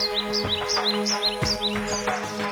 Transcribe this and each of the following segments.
Thank you.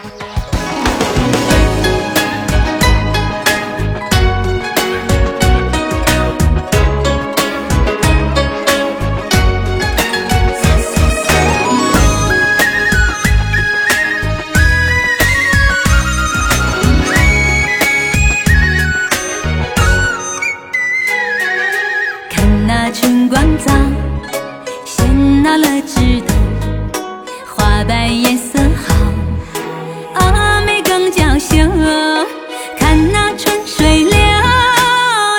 更娇羞。看那春水流，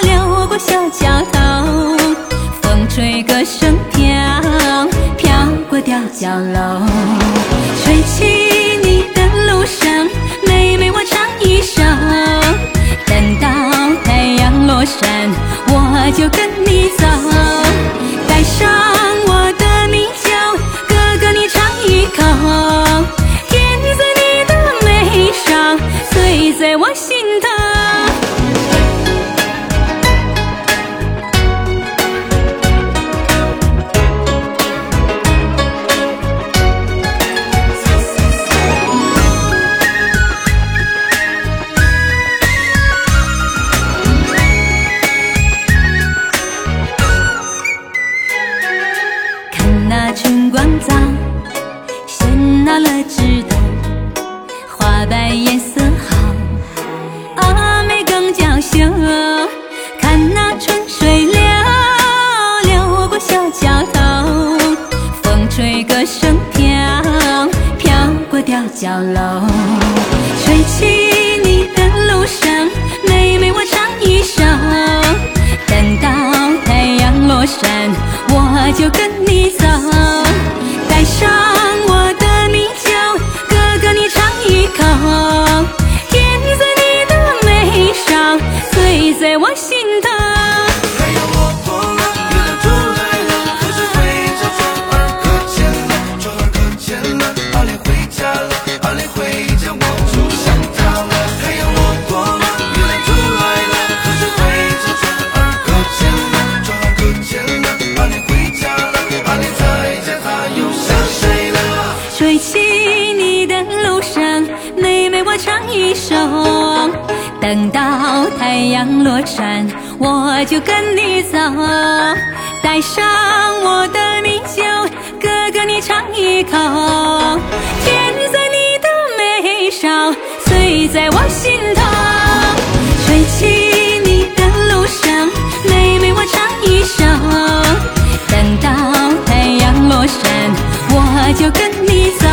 流过小桥头，风吹歌声飘，飘过吊脚楼，吹起你的路上，妹妹我唱一首，等到太阳落山，我就跟你走，带上春光早，喧闹了枝头，花瓣颜色好，阿妹更娇羞。看那春水流，流过小桥头，风吹歌声飘，飘过吊脚楼，吹起又想谁了？吹起你的路上，妹妹我唱一首，等到太阳落山，我就跟你走，带上我的米酒，哥哥你尝一口，甜在你的眉梢，醉在我心头，吹起你的路上，妹妹我唱一首，等到太阳落山，我就跟你走